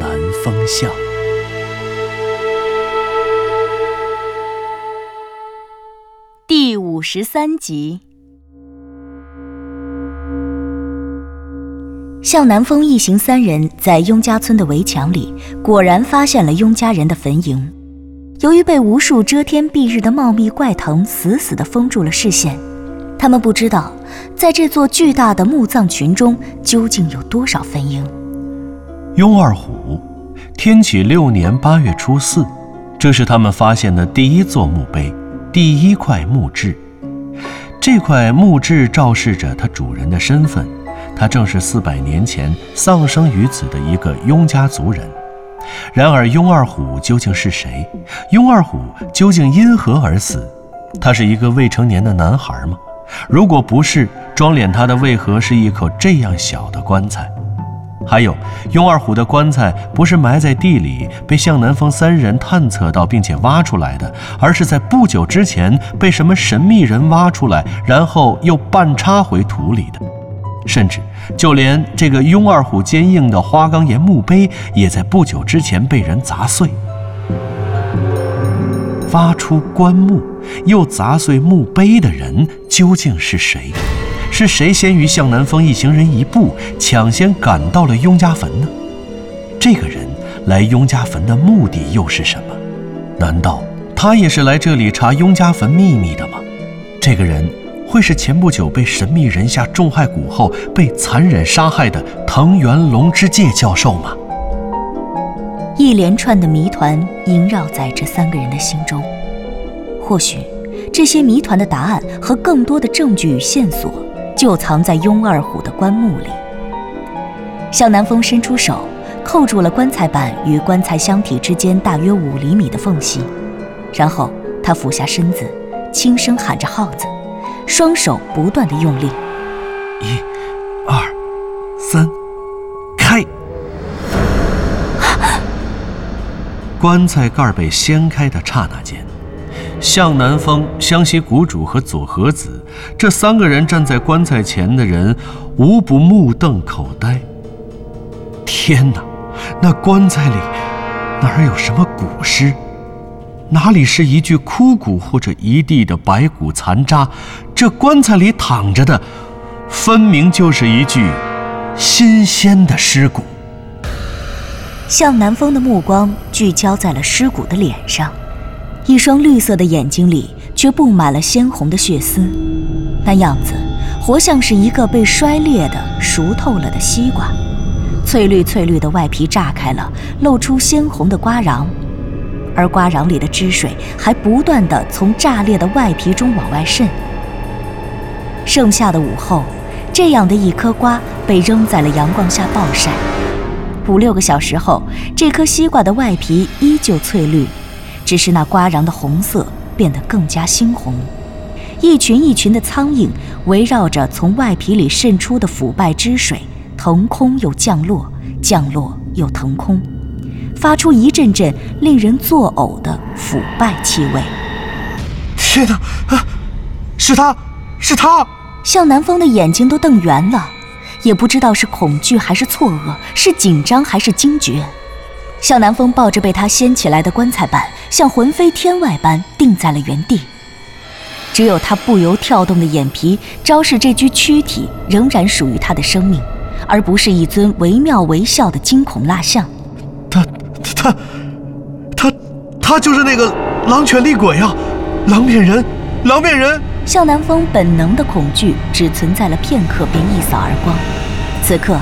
南风向》第五十三集。向南风一行三人在雍家村的围墙里，果然发现了雍家人的坟茔。由于被无数遮天蔽日的茂密怪藤死死地封住了视线，他们不知道，在这座巨大的墓葬群中究竟有多少坟茔。雍二虎，天启六年八月初四，这是他们发现的第一座墓碑，第一块墓志。这块墓志昭示着它主人的身份。他正是四百年前丧生于此的一个雍家族人。然而，雍二虎究竟是谁？雍二虎究竟因何而死？他是一个未成年的男孩吗？如果不是，装殓他的为何是一口这样小的棺材？还有，雍二虎的棺材不是埋在地里被向南风三人探测到并且挖出来的，而是在不久之前被什么神秘人挖出来，然后又半插回土里的。甚至，就连这个雍二虎坚硬的花岗岩墓碑，也在不久之前被人砸碎。挖出棺木又砸碎墓碑的人究竟是谁？是谁先于向南风一行人一步，抢先赶到了雍家坟呢？这个人来雍家坟的目的又是什么？难道他也是来这里查雍家坟秘密的吗？这个人。会是前不久被神秘人下重害蛊后被残忍杀害的藤原龙之介教授吗？一连串的谜团萦绕在这三个人的心中。或许，这些谜团的答案和更多的证据与线索，就藏在雍二虎的棺木里。向南风伸出手，扣住了棺材板与棺材箱体之间大约五厘米的缝隙，然后他俯下身子，轻声喊着号子。双手不断的用力，一、二、三，开！棺材盖被掀开的刹那间，向南风、湘西谷主和左和子这三个人站在棺材前的人，无不目瞪口呆。天哪，那棺材里哪有什么古尸？哪里是一具枯骨或者一地的白骨残渣？这棺材里躺着的，分明就是一具新鲜的尸骨。向南风的目光聚焦在了尸骨的脸上，一双绿色的眼睛里却布满了鲜红的血丝，那样子活像是一个被摔裂的熟透了的西瓜，翠绿翠绿的外皮炸开了，露出鲜红的瓜瓤。而瓜瓤里的汁水还不断地从炸裂的外皮中往外渗。盛夏的午后，这样的一颗瓜被扔在了阳光下暴晒。五六个小时后，这颗西瓜的外皮依旧翠绿，只是那瓜瓤的红色变得更加猩红。一群一群的苍蝇围绕着从外皮里渗出的腐败汁水，腾空又降落，降落又腾空。发出一阵阵令人作呕的腐败气味。天哪！啊，是他，是他！向南风的眼睛都瞪圆了，也不知道是恐惧还是错愕，是紧张还是惊觉。向南风抱着被他掀起来的棺材板，像魂飞天外般定在了原地。只有他不由跳动的眼皮，昭示这具躯体仍然属于他的生命，而不是一尊惟妙惟肖的惊恐蜡像。他，他，他他就是那个狼犬厉鬼啊！狼面人，狼面人！向南风本能的恐惧只存在了片刻，便一扫而光。此刻，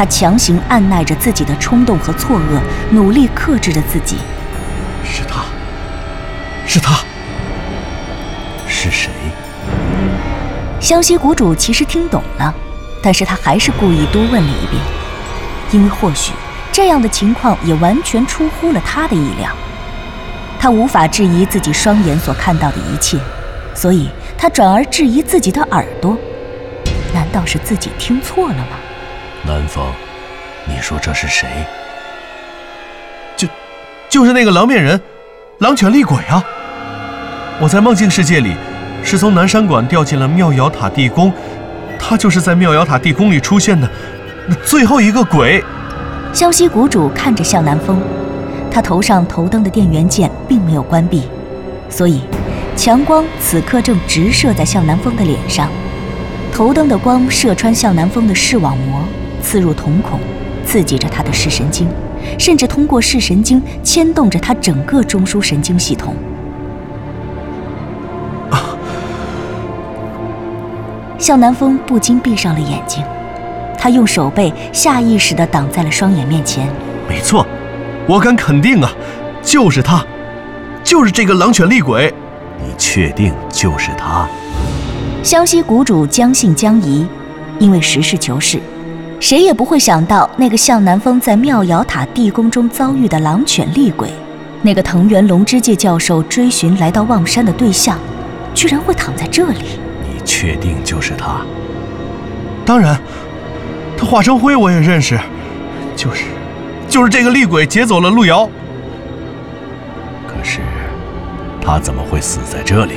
他强行按耐着自己的冲动和错愕，努力克制着自己。是他，是他，是谁？湘西谷主其实听懂了，但是他还是故意多问了一遍，因为或许。这样的情况也完全出乎了他的意料。他无法质疑自己双眼所看到的一切，所以他转而质疑自己的耳朵。难道是自己听错了吗？南风，你说这是谁？就，就是那个狼面人，狼犬厉鬼啊！我在梦境世界里，是从南山馆掉进了妙瑶塔地宫，他就是在妙瑶塔地宫里出现的那最后一个鬼。湘西谷主看着向南风，他头上头灯的电源键并没有关闭，所以强光此刻正直射在向南风的脸上。头灯的光射穿向南风的视网膜，刺入瞳孔，刺激着他的视神经，甚至通过视神经牵动着他整个中枢神经系统。啊！向南风不禁闭上了眼睛，他用手背下意识地挡在了双眼面前。没错，我敢肯定啊，就是他，就是这个狼犬厉鬼。你确定就是他？湘西谷主将信将疑，因为实事求是，谁也不会想到那个向南风在妙瑶塔地宫中遭遇的狼犬厉鬼，那个藤原龙之介教授追寻来到望山的对象，居然会躺在这里。你确定就是他？当然，他化成灰我也认识，就是，就是这个厉鬼劫走了路遥。可是，他怎么会死在这里？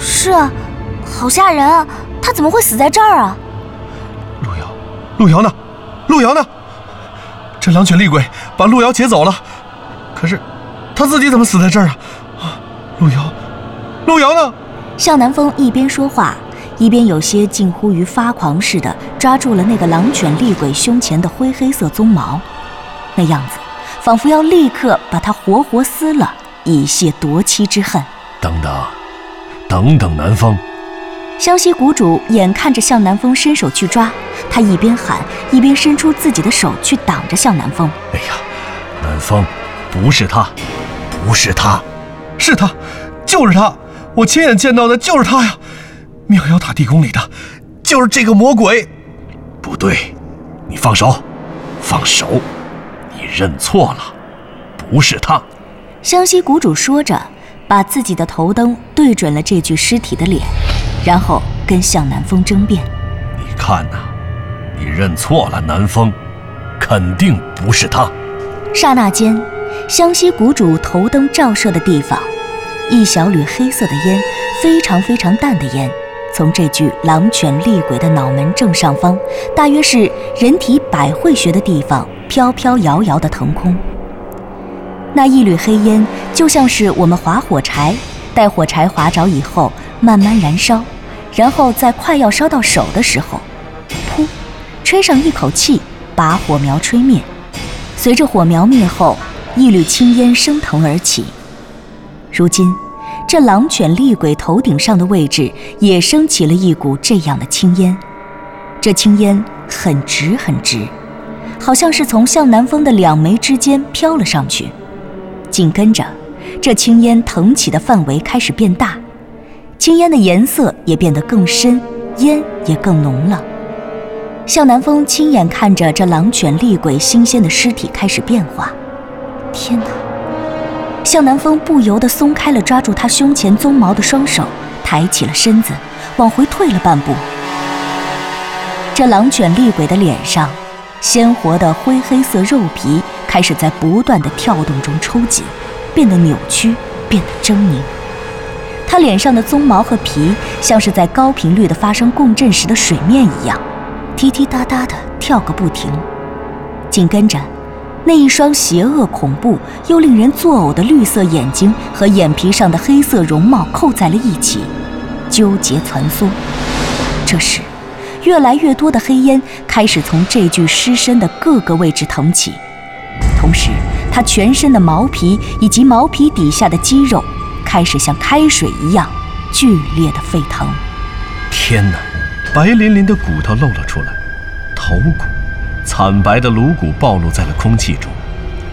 是啊，好吓人啊！他怎么会死在这儿啊？路遥，呢？路遥呢？这狼犬厉鬼把路遥劫走了，可是他自己怎么死在这儿啊？啊，路遥，路遥呢？向南风一边说话，一边有些近乎于发狂似的抓住了那个狼犬厉鬼胸前的灰黑色鬃毛，那样子仿佛要立刻把他活活撕了，以泄夺妻之恨。等等。等等，南风！湘西谷主眼看着向南风伸手去抓，他一边喊一边伸出自己的手去挡着向南风。哎呀，南风，不是他，不是他，是他，就是他！我亲眼见到的就是他。呀！妙瑶塔地宫里的，就是这个魔鬼！不对，你放手，放手！你认错了，不是他。湘西谷主说着。把自己的头灯对准了这具尸体的脸，然后跟向南风争辩：“你看呐，你认错了，南风，肯定不是他。”刹那间，湘西谷主头灯照射的地方，一小缕黑色的烟，非常非常淡的烟，从这具狼犬厉鬼的脑门正上方，大约是人体百会穴的地方，飘飘摇摇的腾空。那一缕黑烟，就像是我们划火柴，待火柴划着以后，慢慢燃烧，然后在快要烧到手的时候，噗，吹上一口气，把火苗吹灭。随着火苗灭后，一缕青烟升腾而起。如今，这狼犬厉鬼头顶上的位置也升起了一股这样的青烟。这青烟很直很直，好像是从向南风的两眉之间飘了上去。紧跟着，这青烟腾起的范围开始变大，青烟的颜色也变得更深，烟也更浓了。向南风亲眼看着这狼犬厉鬼新鲜的尸体开始变化，天哪！向南风不由得松开了抓住他胸前鬃毛的双手，抬起了身子，往回退了半步。这狼犬厉鬼的脸上，鲜活的灰黑色肉皮。开始在不断的跳动中抽紧，变得扭曲，变得狰狞。他脸上的鬃毛和皮像是在高频率的发生共振时的水面一样，滴滴答答的跳个不停。紧跟着，那一双邪恶、恐怖又令人作呕的绿色眼睛和眼皮上的黑色容貌扣在了一起，纠结攒缩。这时，越来越多的黑烟开始从这具尸身的各个位置腾起。同时，他全身的毛皮以及毛皮底下的肌肉开始像开水一样剧烈的沸腾。天哪！白淋淋的骨头露了出来，头骨，惨白的颅骨暴露在了空气中。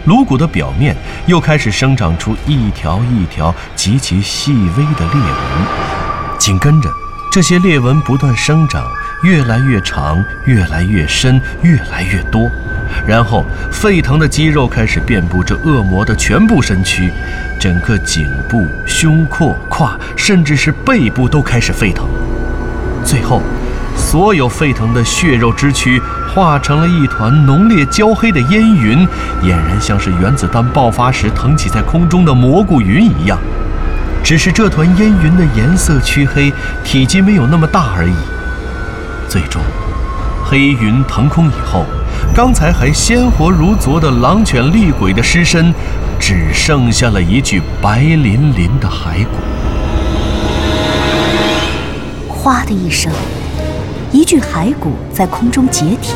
颅骨的表面又开始生长出一条一条极其细微的裂纹。紧跟着，这些裂纹不断生长，越来越长，越来越深，越来越多。然后沸腾的肌肉开始遍布着恶魔的全部身躯，整个颈部、胸廓、胯，甚至是背部都开始沸腾。最后，所有沸腾的血肉之躯化成了一团浓烈焦黑的烟云，俨然像是原子弹爆发时腾起在空中的蘑菇云一样。只是这团烟云的颜色黢黑，体积没有那么大而已。最终，黑云腾空以后，刚才还鲜活如昨的狼犬厉鬼的尸身，只剩下了一具白淋淋的骸骨。哗的一声，一具骸骨在空中解体，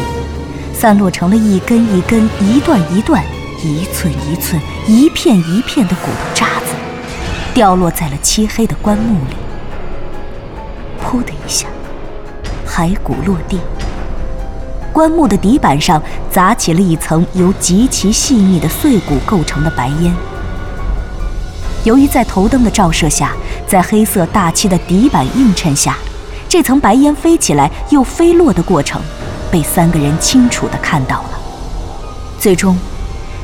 散落成了一根一根、一段一段、一寸一寸、一片一片的骨头渣子，掉落在了漆黑的棺木里。噗的一下，骸骨落地，棺木的底板上砸起了一层由极其细密的碎骨构成的白烟。由于在头灯的照射下，在黑色大漆的底板映衬下。这层白烟飞起来又飞落的过程，被三个人清楚地看到了。最终，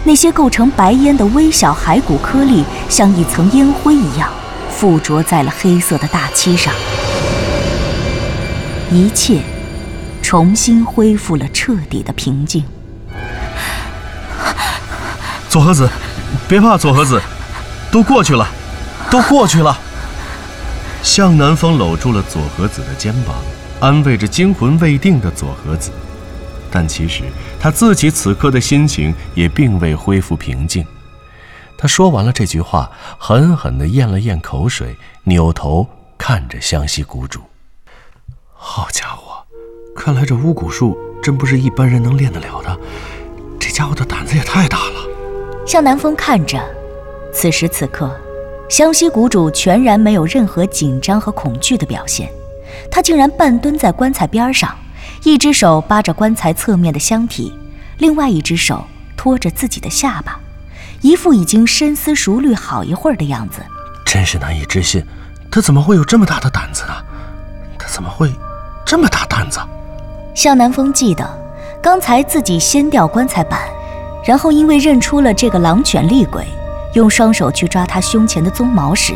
那些构成白烟的微小骸骨颗粒，像一层烟灰一样，附着在了黑色的大漆上。一切重新恢复了彻底的平静。左和子，别怕，左和子，都过去了，都过去了。向南风搂住了左和子的肩膀，安慰着惊魂未定的左和子。但其实他自己此刻的心情也并未恢复平静。他说完了这句话，狠狠地咽了咽口水，扭头看着湘西谷主。好家伙，看来这巫蛊术真不是一般人能练得了的。这家伙的胆子也太大了。向南风看着，此时此刻。湘西谷主全然没有任何紧张和恐惧的表现，他竟然半蹲在棺材边上，一只手扒着棺材侧面的箱体，另外一只手托着自己的下巴，一副已经深思熟虑好一会儿的样子。真是难以置信，他怎么会有这么大的胆子呢？他怎么会这么大胆子？向南风记得，刚才自己掀掉棺材板，然后因为认出了这个狼犬厉鬼。用双手去抓他胸前的鬃毛时，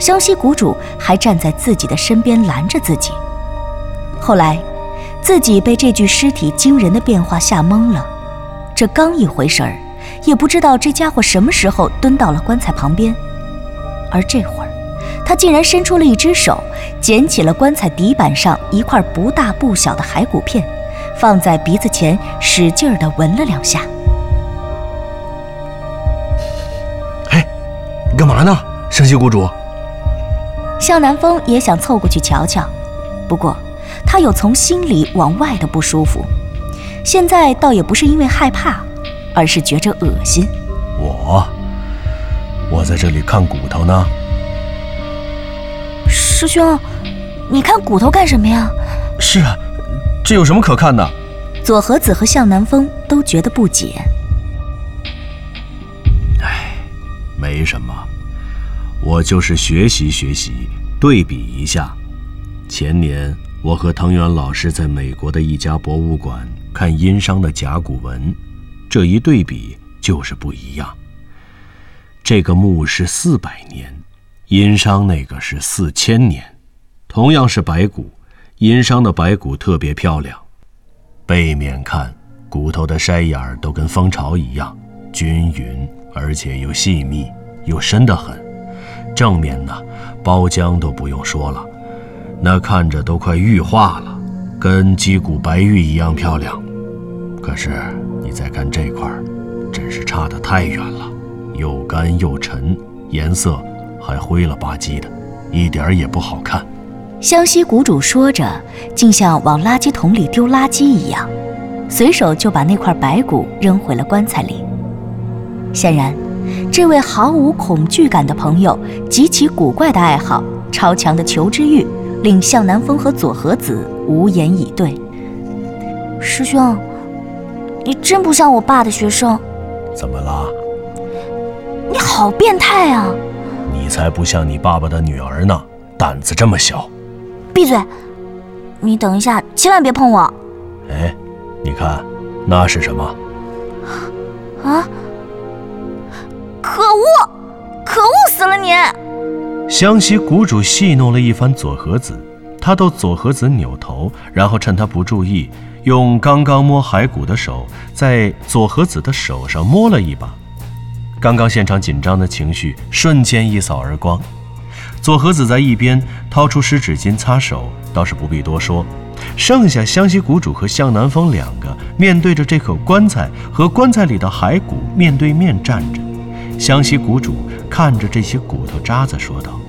湘西谷主还站在自己的身边拦着自己。后来，自己被这具尸体惊人的变化吓懵了，这刚一回神儿，也不知道这家伙什么时候蹲到了棺材旁边。而这会儿，他竟然伸出了一只手，捡起了棺材底板上一块不大不小的骸骨片，放在鼻子前，使劲地闻了两下。嘿，你干嘛呢，湘西谷主？向南风也想凑过去瞧瞧，不过他有从心里往外的不舒服。现在倒也不是因为害怕，而是觉着恶心。我，我在这里看骨头呢。师兄，你看骨头干什么呀？是啊，这有什么可看的？左和子和向南风都觉得不解。哎，没什么。我就是学习学习，对比一下。前年我和藤原老师在美国的一家博物馆看殷商的甲骨文，这一对比就是不一样。这个墓是四百年，殷商那个是四千年。同样是白骨，殷商的白骨特别漂亮。背面看，骨头的筛眼儿都跟蜂巢一样均匀，而且又细密又深得很。正面呢，包浆都不用说了，那看着都快玉化了，跟鸡骨白玉一样漂亮。可是你再看这块儿，真是差得太远了，又干又沉，颜色还灰了吧唧的，一点也不好看。湘西谷主说着，竟像往垃圾桶里丢垃圾一样，随手就把那块白骨扔回了棺材里。显然。这位毫无恐惧感的朋友，极其古怪的爱好，超强的求知欲，令向南风和左和子无言以对。师兄，你真不像我爸的学生。怎么了？你好变态啊！你才不像你爸爸的女儿呢，胆子这么小。闭嘴！你等一下，千万别碰我。哎，你看，那是什么？啊！可恶！可恶死了你！湘西谷主戏弄了一番左和子，他逗左和子扭头，然后趁他不注意，用刚刚摸骸骨的手在左和子的手上摸了一把。刚刚现场紧张的情绪瞬间一扫而光。左和子在一边掏出湿纸巾擦手，倒是不必多说。剩下湘西谷主和向南风两个面对着这口棺材和棺材里的骸骨面对面站着。湘西谷主看着这些骨头渣子说道：“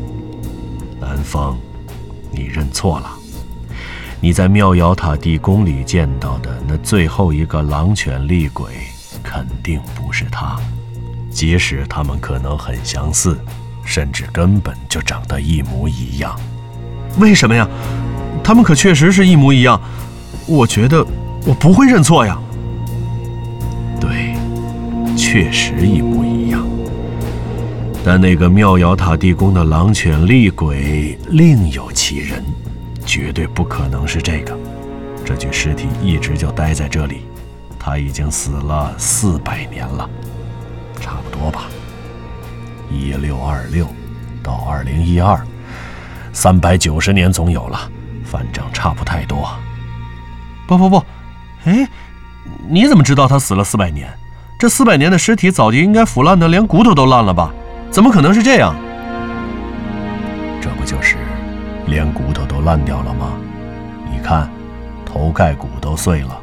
南风，你认错了。你在妙瑶塔地宫里见到的那最后一个狼犬厉鬼，肯定不是他。即使他们可能很相似。”甚至根本就长得一模一样，为什么呀？他们可确实是一模一样。我觉得我不会认错呀。对，确实一模一样。但那个妙瑶塔地宫的狼犬厉鬼另有其人，绝对不可能是这个。这具尸体一直就待在这里，他已经死了四百年了，多吧。一六二六到二零一二，三百九十年总有了，反正差不太多。不不不，哎，你怎么知道他死了四百年？这四百年的尸体早就应该腐烂的连骨头都烂了吧？怎么可能是这样？这不就是连骨头都烂掉了吗？你看，头盖骨都碎了。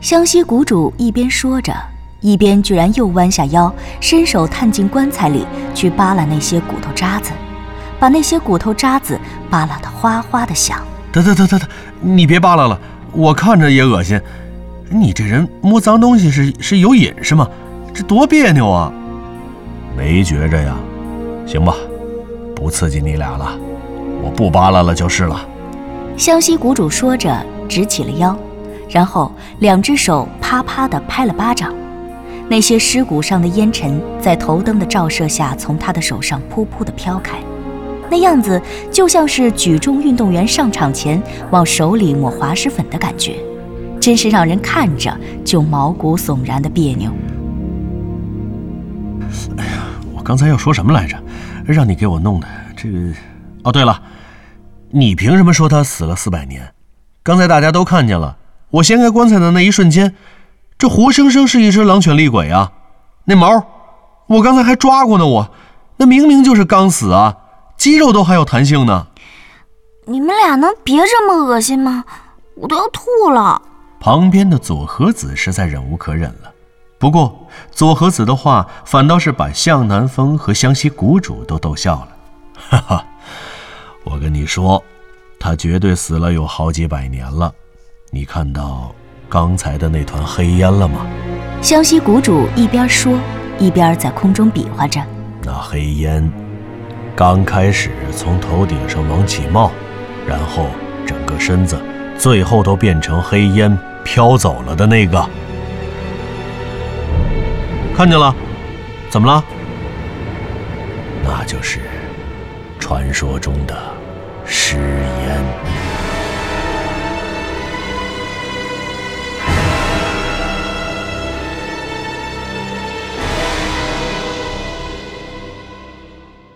湘西谷主一边说着。一边居然又弯下腰，伸手探进棺材里去扒拉那些骨头渣子，把那些骨头渣子扒拉得哗哗的响。得得得得得，你别扒拉了，我看着也恶心。你这人摸脏东西是是有瘾是吗？这多别扭啊！没觉着呀。行吧，不刺激你俩了，我不扒拉了就是了。湘西谷主说着，直起了腰，然后两只手啪啪地拍了巴掌。那些尸骨上的烟尘在头灯的照射下，从他的手上噗噗地飘开，那样子就像是举重运动员上场前往手里抹滑石粉的感觉，真是让人看着就毛骨悚然的别扭。哎呀，我刚才要说什么来着？让你给我弄的这个……哦，对了，你凭什么说他死了四百年？刚才大家都看见了，我掀开棺材的那一瞬间。这活生生是一只狼犬厉鬼啊！那毛，我刚才还抓过呢。我，那明明就是刚死啊，肌肉都还有弹性呢。你们俩能别这么恶心吗？我都要吐了。旁边的左和子实在忍无可忍了。不过左和子的话反倒是把向南风和湘西谷主都逗笑了。哈哈，我跟你说，他绝对死了有好几百年了。你看到？刚才的那团黑烟了吗？湘西谷主一边说，一边在空中比划着。那黑烟刚开始从头顶上往起冒，然后整个身子，最后都变成黑烟飘走了的那个。看见了？怎么了？那就是传说中的尸烟。